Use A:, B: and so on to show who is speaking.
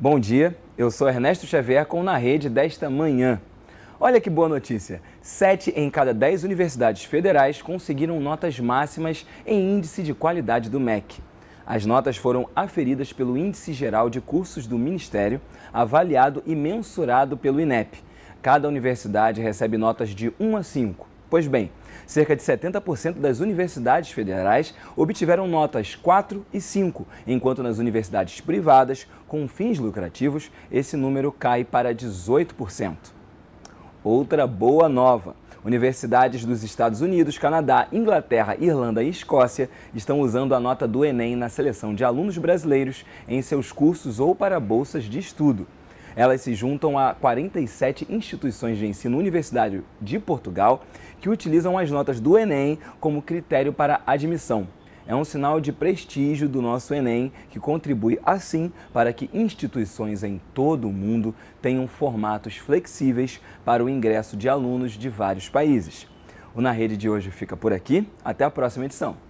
A: Bom dia, eu sou Ernesto Xavier com Na Rede desta manhã. Olha que boa notícia! Sete em cada dez universidades federais conseguiram notas máximas em índice de qualidade do MEC. As notas foram aferidas pelo Índice Geral de Cursos do Ministério, avaliado e mensurado pelo INEP. Cada universidade recebe notas de 1 a 5. Pois bem, cerca de 70% das universidades federais obtiveram notas 4 e 5, enquanto nas universidades privadas, com fins lucrativos, esse número cai para 18%. Outra boa nova. Universidades dos Estados Unidos, Canadá, Inglaterra, Irlanda e Escócia estão usando a nota do Enem na seleção de alunos brasileiros em seus cursos ou para bolsas de estudo. Elas se juntam a 47 instituições de ensino universitário de Portugal que utilizam as notas do Enem como critério para admissão. É um sinal de prestígio do nosso Enem que contribui assim para que instituições em todo o mundo tenham formatos flexíveis para o ingresso de alunos de vários países. O Na Rede de hoje fica por aqui. Até a próxima edição.